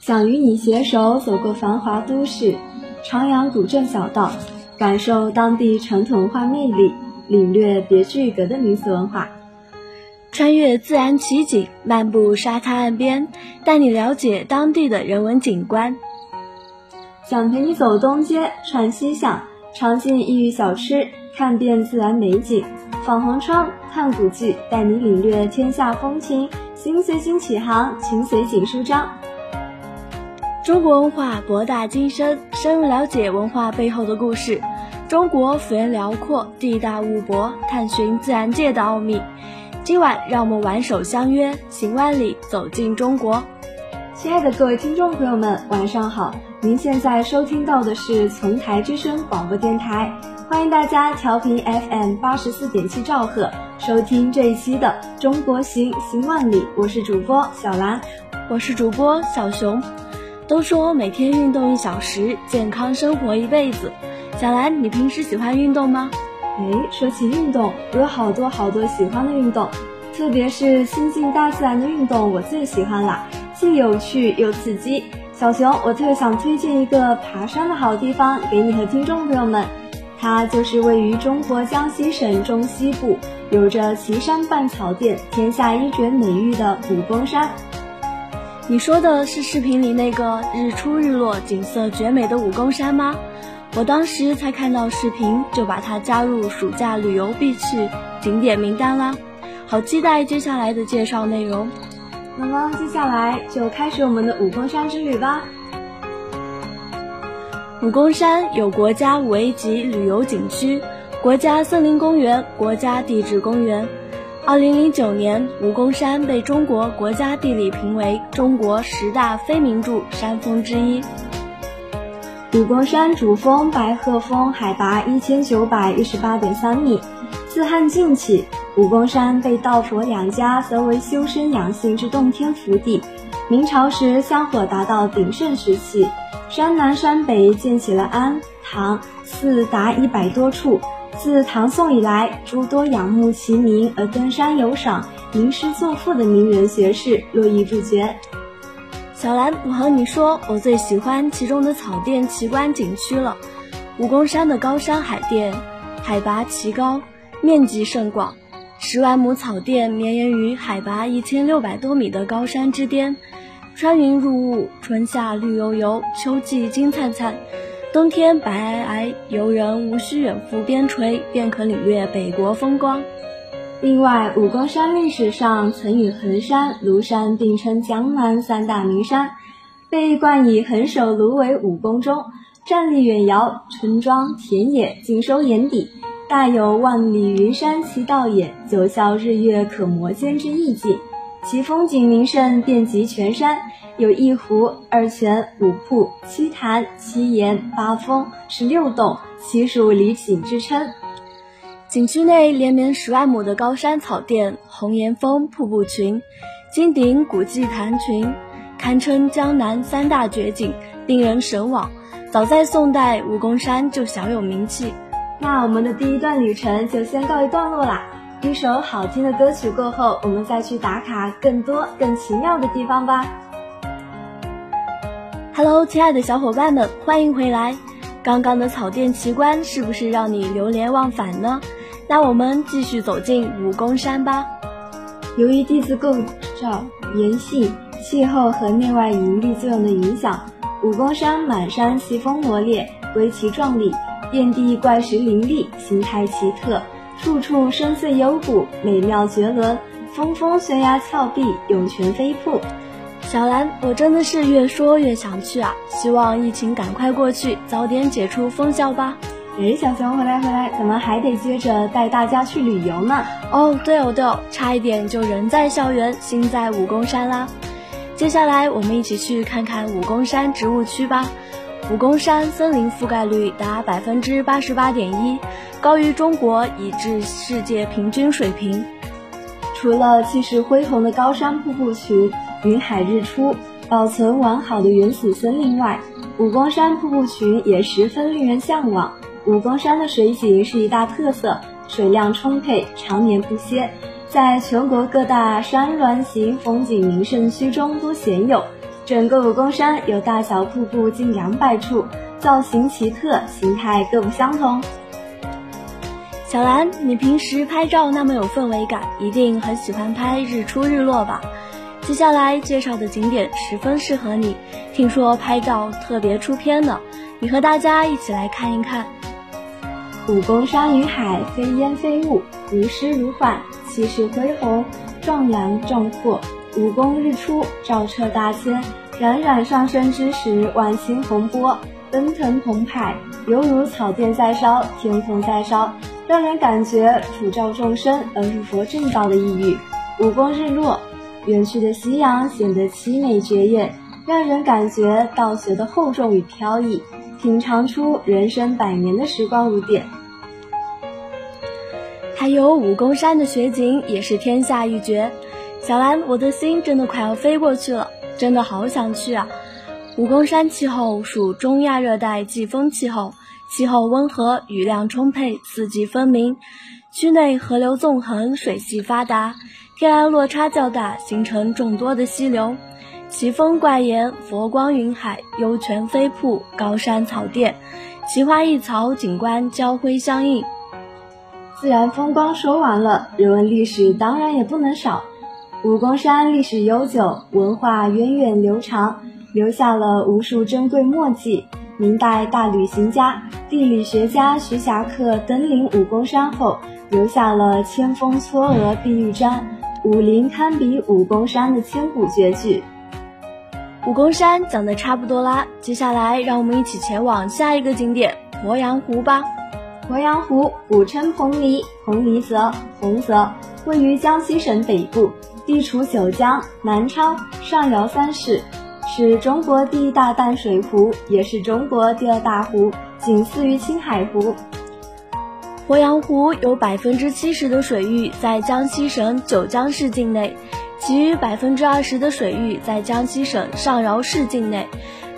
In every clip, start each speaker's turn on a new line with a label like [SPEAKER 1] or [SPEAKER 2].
[SPEAKER 1] 想与你携手走过繁华都市，徜徉古镇小道，感受当地传统文化魅力，领略别具一格的民俗文化。
[SPEAKER 2] 穿越自然奇景，漫步沙滩岸边，带你了解当地的人文景观。
[SPEAKER 1] 想陪你走东街串西巷，尝尽异域小吃，看遍自然美景，访红窗探古迹，带你领略天下风情。心随景起航，情随景舒张。
[SPEAKER 2] 中国文化博大精深，深入了解文化背后的故事。中国幅员辽阔，地大物博，探寻自然界的奥秘。今晚，让我们挽手相约，行万里，走进中国。
[SPEAKER 1] 亲爱的各位听众朋友们，晚上好！您现在收听到的是丛台之声广播电台，欢迎大家调频 FM 八十四点七兆赫，收听这一期的《中国行行万里》。我是主播小兰，
[SPEAKER 2] 我是主播小熊。都说每天运动一小时，健康生活一辈子。小兰，你平时喜欢运动吗？
[SPEAKER 1] 哎，说起运动，我有好多好多喜欢的运动，特别是亲近大自然的运动，我最喜欢了，既有趣又刺激。小熊，我特想推荐一个爬山的好地方给你和听众朋友们，它就是位于中国江西省中西部，有着“奇山半草甸，天下一绝”美誉的武功山。
[SPEAKER 2] 你说的是视频里那个日出日落、景色绝美的武功山吗？我当时才看到视频，就把它加入暑假旅游必去景点名单啦，好期待接下来的介绍内容。
[SPEAKER 1] 那么接下来就开始我们的武功山之旅吧。
[SPEAKER 2] 武功山有国家五 A 级旅游景区、国家森林公园、国家地质公园。二零零九年，武功山被中国国家地理评为中国十大非名著山峰之一。
[SPEAKER 1] 武功山主峰白鹤峰海拔一千九百一十八点三米。自汉晋起，武功山被道佛两家则为修身养性之洞天福地。明朝时香火达到鼎盛时期，山南山北建起了庵堂寺达一百多处。自唐宋以来，诸多仰慕其名而登山游赏、吟诗作赋的名人学士络绎不绝。
[SPEAKER 2] 小兰，我和你说，我最喜欢其中的草甸奇观景区了。武功山的高山海淀，海拔奇高，面积甚广，十万亩草甸绵延于海拔一千六百多米的高山之巅，穿云入雾，春夏绿油油，秋季金灿灿，冬天白皑皑，游人无需远赴边陲，便可领略北国风光。
[SPEAKER 1] 另外，武功山历史上曾与衡山、庐山并称江南三大名山，被冠以“衡首芦苇武功中，站立远遥，村庄田野尽收眼底，大有万里云山齐倒也，九霄日月可摩肩”之意境。其风景名胜遍及全山，有一湖、二泉、五瀑、七潭、七岩、八峰、十六洞，悉属离景之称。
[SPEAKER 2] 景区内连绵十万亩的高山草甸、红岩峰、瀑布群、金顶古迹潭群，堪称江南三大绝景，令人神往。早在宋代，武功山就小有名气。
[SPEAKER 1] 那我们的第一段旅程就先告一段落啦。一首好听的歌曲过后，我们再去打卡更多更奇妙的地方吧。
[SPEAKER 2] Hello，亲爱的小伙伴们，欢迎回来。刚刚的草甸奇观是不是让你流连忘返呢？那我们继续走进武功山吧。
[SPEAKER 1] 由于地质构造、岩系、气候和内外引力作用的影响，武功山满山奇峰罗列，归奇壮丽，遍地怪石林立，形态奇特，处处深邃幽谷，美妙绝伦，峰峰悬崖峭壁，涌泉飞瀑。
[SPEAKER 2] 小兰，我真的是越说越想去啊！希望疫情赶快过去，早点解除封校吧。
[SPEAKER 1] 哎，小熊回来回来，咱们还得接着带大家去旅游呢。
[SPEAKER 2] 哦，对哦对哦，差一点就人在校园，心在武功山啦。接下来我们一起去看看武功山植物区吧。武功山森林覆盖率达百分之八十八点一，高于中国以至世界平均水平。
[SPEAKER 1] 除了气势恢宏的高山瀑布群、云海日出、保存完好的原始森林外，武功山瀑布群也十分令人向往。武功山的水景是一大特色，水量充沛，常年不歇，在全国各大山峦型风景名胜区中都鲜有，整个武功山有大小瀑布近两百处，造型奇特，形态各不相同。
[SPEAKER 2] 小兰，你平时拍照那么有氛围感，一定很喜欢拍日出日落吧？接下来介绍的景点十分适合你，听说拍照特别出片呢。你和大家一起来看一看。
[SPEAKER 1] 武功山与海，非烟非雾，如诗如画，气势恢宏，壮阳壮阔。武功日出，照彻大千，冉冉上升之时，万顷洪波，奔腾澎湃，犹如草甸在烧，天空在烧。让人感觉普照众生而入佛正道的意蕴。武功日落，远去的夕阳显得凄美绝艳，让人感觉道学的厚重与飘逸，品尝出人生百年的时光如电。
[SPEAKER 2] 还有武功山的雪景也是天下一绝。小兰，我的心真的快要飞过去了，真的好想去啊！武功山气候属中亚热带季风气候。气候温和，雨量充沛，四季分明。区内河流纵横，水系发达，天然落差较大，形成众多的溪流。奇峰怪岩，佛光云海，幽泉飞瀑，高山草甸，奇花异草景观交辉相映。
[SPEAKER 1] 自然风光说完了，人文历史当然也不能少。武功山历史悠久，文化源远流长，留下了无数珍贵墨迹。明代大旅行家、地理学家徐霞客登临武功山后，留下了“千峰嵯峨碧玉瞻，武林堪比武功山”的千古绝句。
[SPEAKER 2] 武功山讲的差不多啦，接下来让我们一起前往下一个景点鄱阳湖吧。
[SPEAKER 1] 鄱阳湖古称彭蠡，彭蠡泽，洪泽，位于江西省北部，地处九江、南昌、上饶三市。是中国第一大淡水湖，也是中国第二大湖，仅次于青海湖。
[SPEAKER 2] 鄱阳湖有百分之七十的水域在江西省九江市境内，其余百分之二十的水域在江西省上饶市境内，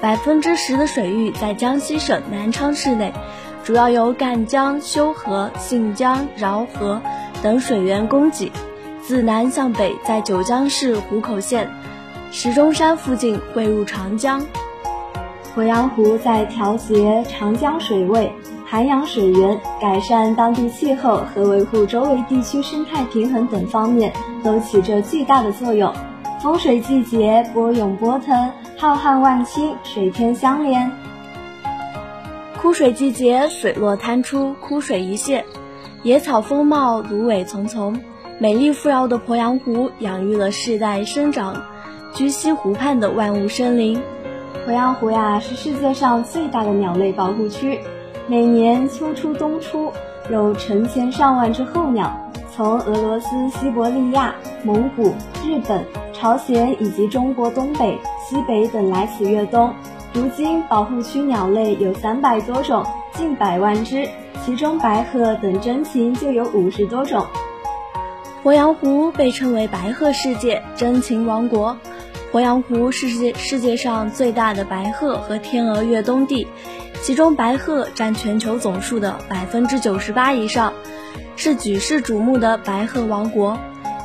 [SPEAKER 2] 百分之十的水域在江西省南昌市内，主要由赣江、修河、信江、饶河等水源供给，自南向北在九江市湖口县。石钟山附近汇入长江，
[SPEAKER 1] 鄱阳湖在调节长江水位、涵养水源、改善当地气候和维护周围地区生态平衡等方面都起着巨大的作用。丰水季节波涌波腾，浩瀚万顷，水天相连；
[SPEAKER 2] 枯水季节水落滩出，枯水一泻，野草丰茂，芦苇丛丛。美丽富饶的鄱阳湖养育了世代生长。居西湖畔的万物生灵，
[SPEAKER 1] 鄱阳湖呀是世界上最大的鸟类保护区。每年秋初冬初，有成千上万只候鸟从俄罗斯、西伯利亚、蒙古、日本、朝鲜以及中国东北、西北等来此越冬。如今，保护区鸟类有三百多种，近百万只，其中白鹤等珍禽就有五十多种。
[SPEAKER 2] 鄱阳湖被称为“白鹤世界”、“真情王国”。鄱阳湖是世界世界上最大的白鹤和天鹅越冬地，其中白鹤占全球总数的百分之九十八以上，是举世瞩目的白鹤王国。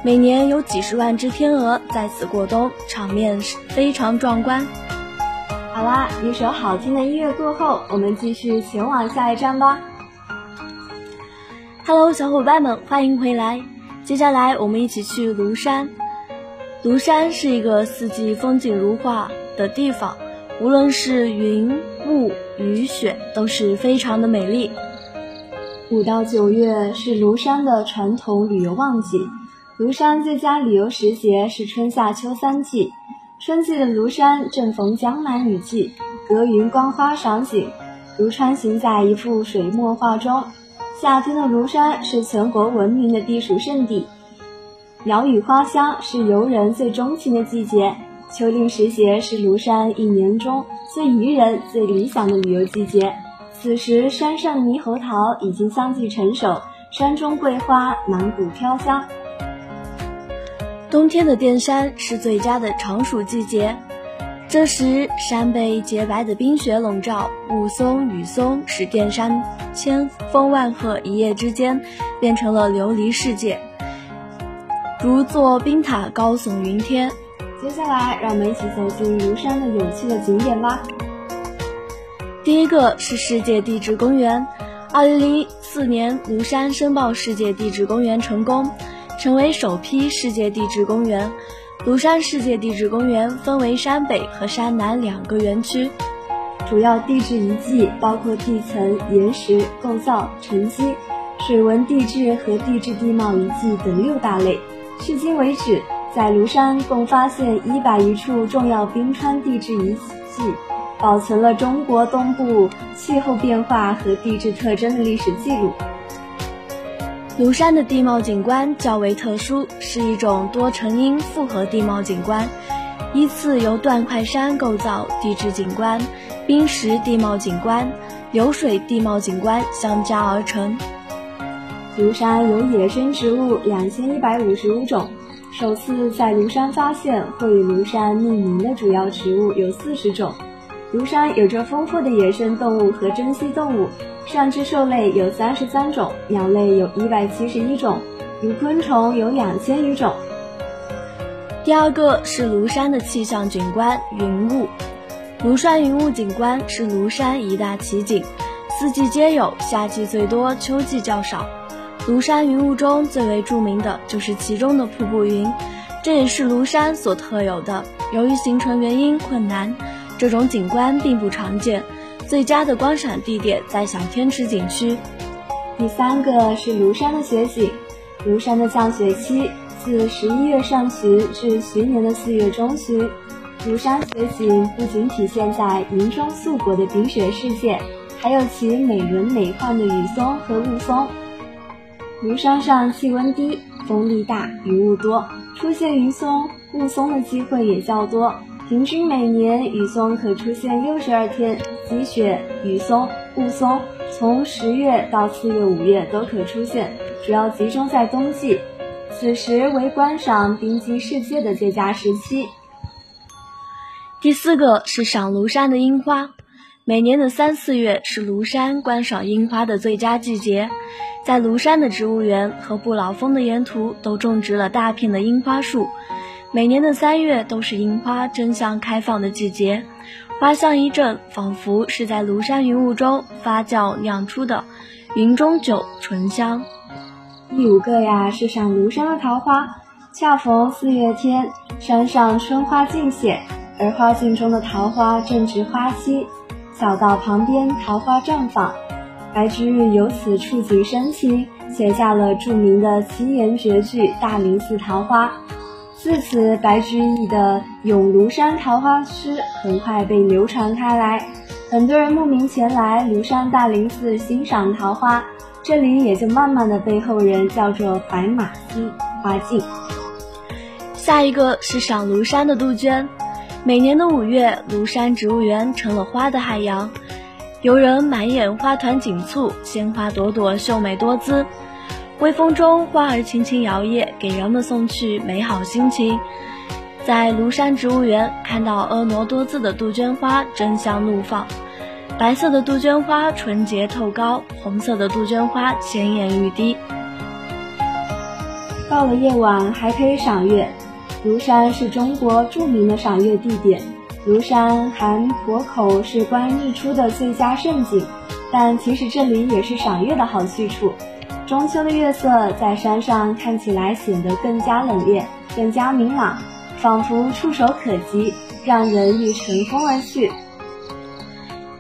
[SPEAKER 2] 每年有几十万只天鹅在此过冬，场面非常壮观。
[SPEAKER 1] 好啦，一首好听的音乐过后，我们继续前往下一站吧。
[SPEAKER 2] Hello，小伙伴们，欢迎回来。接下来我们一起去庐山。庐山是一个四季风景如画的地方，无论是云雾雨雪，都是非常的美丽。
[SPEAKER 1] 五到九月是庐山的传统旅游旺季，庐山最佳旅游时节是春夏秋三季。春季的庐山正逢江南雨季，隔云观花赏景，如穿行在一幅水墨画中。夏天的庐山是全国闻名的避暑胜地。鸟语花香是游人最钟情的季节，秋令时节是庐山一年中最宜人、最理想的旅游季节。此时，山上猕猴桃已经相继成熟，山中桂花满谷飘香。
[SPEAKER 2] 冬天的电山是最佳的常暑季节，这时山被洁白的冰雪笼罩，雾凇雨松，使电山千峰万壑一夜之间变成了琉璃世界。如座冰塔高耸云天，
[SPEAKER 1] 接下来，让我们一起走进庐山的有趣的景点吧。
[SPEAKER 2] 第一个是世界地质公园。二零零四年，庐山申报世界地质公园成功，成为首批世界地质公园。庐山世界地质公园分为山北和山南两个园区，
[SPEAKER 1] 主要地质遗迹包括地层、岩石构造、沉积、水文地质和地质地貌遗迹等六大类。迄今为止。在庐山共发现一百余处重要冰川地质遗迹，保存了中国东部气候变化和地质特征的历史记录。
[SPEAKER 2] 庐山的地貌景观较为特殊，是一种多成因复合地貌景观，依次由断块山构造地质景观、冰蚀地貌景观、流水地貌景观相加而成。
[SPEAKER 1] 庐山有野生植物两千一百五十五种。首次在庐山发现或与庐山命名的主要植物有四十种。庐山有着丰富的野生动物和珍稀动物，上肢兽类有三十三种，鸟类有一百七十一种，如昆虫有两千余种。
[SPEAKER 2] 第二个是庐山的气象景观云雾。庐山云雾景观是庐山一大奇景，四季皆有，夏季最多，秋季较少。庐山云雾中最为著名的就是其中的瀑布云，这也是庐山所特有的。由于形成原因困难，这种景观并不常见。最佳的观赏地点在小天池景区。
[SPEAKER 1] 第三个是庐山的雪景。庐山的降雪期自十一月上旬至徐年的四月中旬。庐山雪景不仅体现在银装素裹的冰雪世界，还有其美轮美奂的雨松和雾凇。庐山上气温低，风力大，云雾多，出现云松、雾凇的机会也较多。平均每年雨松可出现六十二天，积雪、雨松、雾凇从十月到四月、五月都可出现，主要集中在冬季，此时为观赏冰晶世界的最佳时期。
[SPEAKER 2] 第四个是赏庐山的樱花，每年的三四月是庐山观赏樱花的最佳季节。在庐山的植物园和不老峰的沿途都种植了大片的樱花树，每年的三月都是樱花争相开放的季节，花香一阵，仿佛是在庐山云雾中发酵酿出的云中酒，醇香。
[SPEAKER 1] 第五个呀是赏庐山的桃花，恰逢四月天，山上春花尽显，而花径中的桃花正值花期，小道旁边桃花绽放。白居易由此触景生情，写下了著名的七言绝句《大林寺桃花》。自此，白居易的《咏庐山桃花》诗很快被流传开来，很多人慕名前来庐山大林寺欣赏桃花，这里也就慢慢的被后人叫做白马溪花径。
[SPEAKER 2] 下一个是赏庐山的杜鹃，每年的五月，庐山植物园成了花的海洋。游人满眼花团锦簇，鲜花朵朵秀美多姿，微风中花儿轻轻摇曳，给人们送去美好心情。在庐山植物园看到婀娜多姿的杜鹃花争相怒放，白色的杜鹃花纯洁透高，红色的杜鹃花鲜艳欲滴。
[SPEAKER 1] 到了夜晚还可以赏月，庐山是中国著名的赏月地点。庐山含婆口是观日出的最佳胜景，但其实这里也是赏月的好去处。中秋的月色在山上看起来显得更加冷冽，更加明朗，仿佛触手可及，让人欲乘风而去。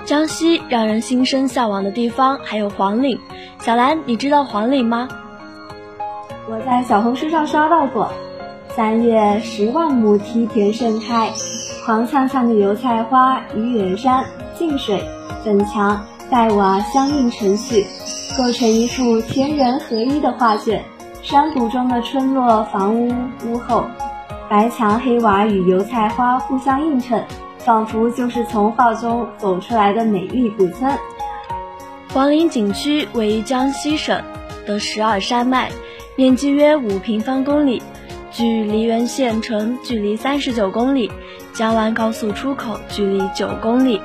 [SPEAKER 2] 江西让人心生向往的地方还有黄岭，小兰，你知道黄岭吗？
[SPEAKER 1] 我在小红书上刷到过，三月十万亩梯田盛开。黄灿灿的油菜花与远山、近水、粉墙、黛瓦相映成趣，构成一幅天人合一的画卷。山谷中的村落房屋屋后，白墙黑瓦与油菜花互相映衬，仿佛就是从画中走出来的美丽古村。
[SPEAKER 2] 黄陵景区位于江西省的十二山脉，面积约五平方公里，距梨园县城距离三十九公里。江湾高速出口距离九公里。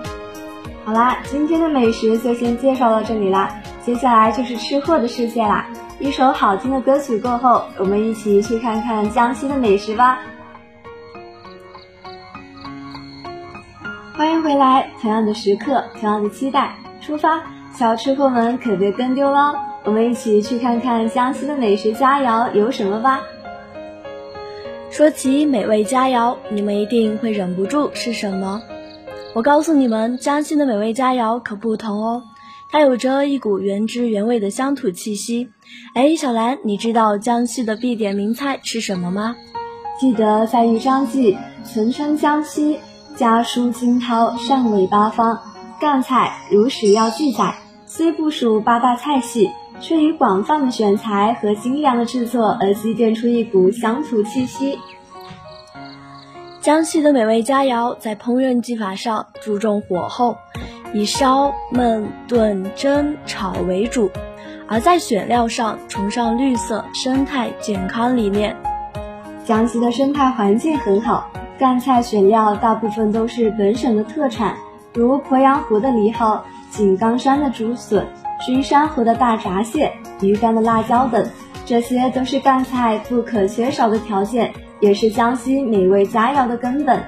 [SPEAKER 1] 好啦，今天的美食就先介绍到这里啦，接下来就是吃货的世界啦。一首好听的歌曲过后，我们一起去看看江西的美食吧。欢迎回来，同样的时刻，同样的期待，出发！小吃货们可别跟丢了，我们一起去看看江西的美食佳肴有什么吧。
[SPEAKER 2] 说起美味佳肴，你们一定会忍不住是什么？我告诉你们，江西的美味佳肴可不同哦，它有着一股原汁原味的乡土气息。哎，小兰，你知道江西的必点名菜是什么吗？
[SPEAKER 1] 记得在豫章记，存称江西。家书惊涛，上纬八方。赣菜如史料记载，虽不属八大菜系，却以广泛的选材和精良的制作而积淀出一股乡土气息。
[SPEAKER 2] 江西的美味佳肴在烹饪技法上注重火候，以烧、焖、炖、蒸、炒为主；而在选料上崇尚绿色、生态、健康理念。
[SPEAKER 1] 江西的生态环境很好。赣菜选料大部分都是本省的特产，如鄱阳湖的藜蒿、井冈山的竹笋、君山湖的大闸蟹、鱼干的辣椒等，这些都是赣菜不可缺少的条件，也是江西美味佳肴的根本。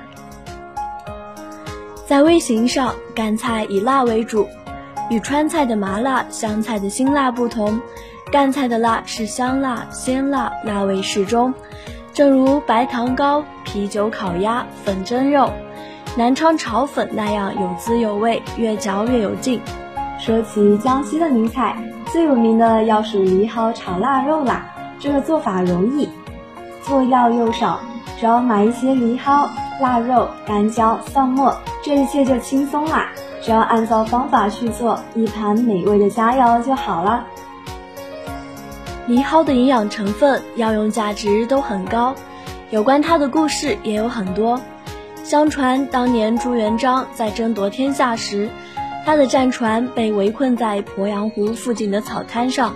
[SPEAKER 2] 在味型上，赣菜以辣为主，与川菜的麻辣、湘菜的辛辣不同，赣菜的辣是香辣、鲜辣，辣味适中。正如白糖糕、啤酒烤鸭、粉蒸肉、南昌炒粉那样有滋有味，越嚼越有劲。
[SPEAKER 1] 说起江西的名菜，最有名的要数藜蒿炒腊肉啦。这个做法容易，做料又少，只要买一些藜蒿、腊肉、干椒、蒜末，这一切就轻松啦。只要按照方法去做，一盘美味的佳肴就好了。
[SPEAKER 2] 藜蒿的营养成分、药用价值都很高，有关它的故事也有很多。相传当年朱元璋在争夺天下时，他的战船被围困在鄱阳湖附近的草滩上，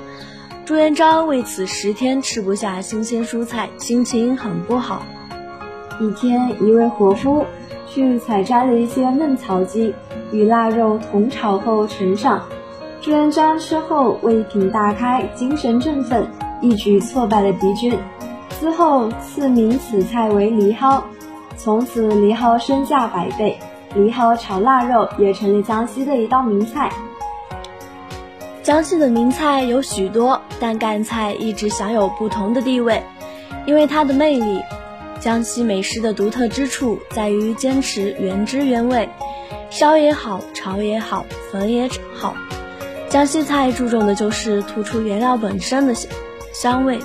[SPEAKER 2] 朱元璋为此十天吃不下新鲜蔬菜，心情很不好。
[SPEAKER 1] 一天，一位伙夫去采摘了一些嫩草鸡，与腊肉同炒后呈上。朱元璋吃后胃品大开，精神振奋，一举挫败了敌军。之后赐名此菜为藜蒿，从此藜蒿身价百倍，藜蒿炒腊肉也成了江西的一道名菜。
[SPEAKER 2] 江西的名菜有许多，但赣菜一直享有不同的地位，因为它的魅力。江西美食的独特之处在于坚持原汁原味，烧也好，炒也好，粉也好。江西菜注重的就是突出原料本身的香香味。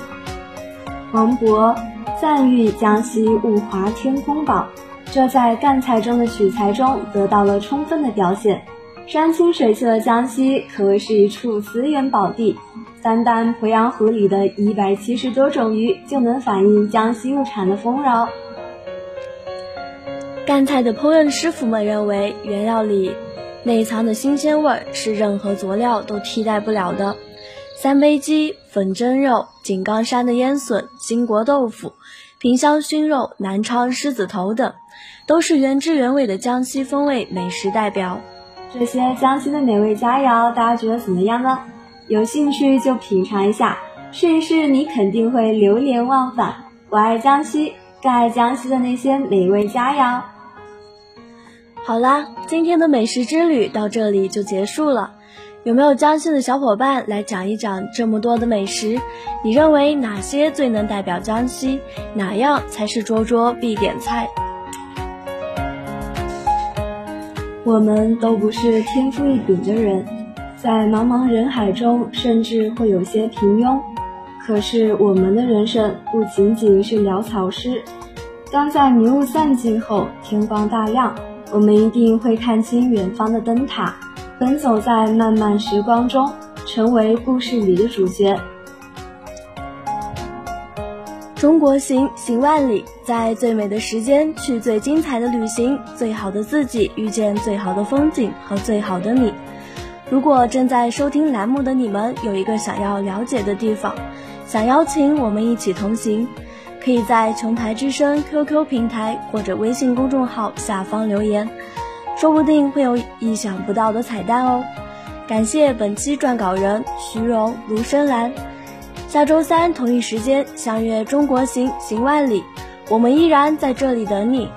[SPEAKER 1] 王勃赞誉江西物华天空宝，这在赣菜中的取材中得到了充分的表现。山清水秀的江西可谓是一处资源宝地，单单鄱阳湖里的一百七十多种鱼就能反映江西物产的丰饶。
[SPEAKER 2] 赣菜的烹饪师傅们认为，原料里。内藏的新鲜味是任何佐料都替代不了的。三杯鸡、粉蒸肉、井冈山的烟笋、兴国豆腐、萍乡熏肉、南昌狮子头等，都是原汁原味的江西风味美食代表。
[SPEAKER 1] 这些江西的美味佳肴，大家觉得怎么样呢？有兴趣就品尝一下，试一试，你肯定会流连忘返。我爱江西，更爱江西的那些美味佳肴。
[SPEAKER 2] 好啦，今天的美食之旅到这里就结束了。有没有江西的小伙伴来讲一讲这么多的美食？你认为哪些最能代表江西？哪样才是桌桌必点菜？
[SPEAKER 1] 我们都不是天赋异禀的人，在茫茫人海中，甚至会有些平庸。可是我们的人生不仅仅是潦草诗。当在迷雾散尽后，天光大亮。我们一定会看清远方的灯塔，奔走在漫漫时光中，成为故事里的主角。
[SPEAKER 2] 中国行，行万里，在最美的时间去最精彩的旅行，最好的自己遇见最好的风景和最好的你。如果正在收听栏目的你们有一个想要了解的地方，想邀请我们一起同行。可以在琼台之声 QQ 平台或者微信公众号下方留言，说不定会有意想不到的彩蛋哦。感谢本期撰稿人徐荣、卢深兰。下周三同一时间相约《中国行，行万里》，我们依然在这里等你。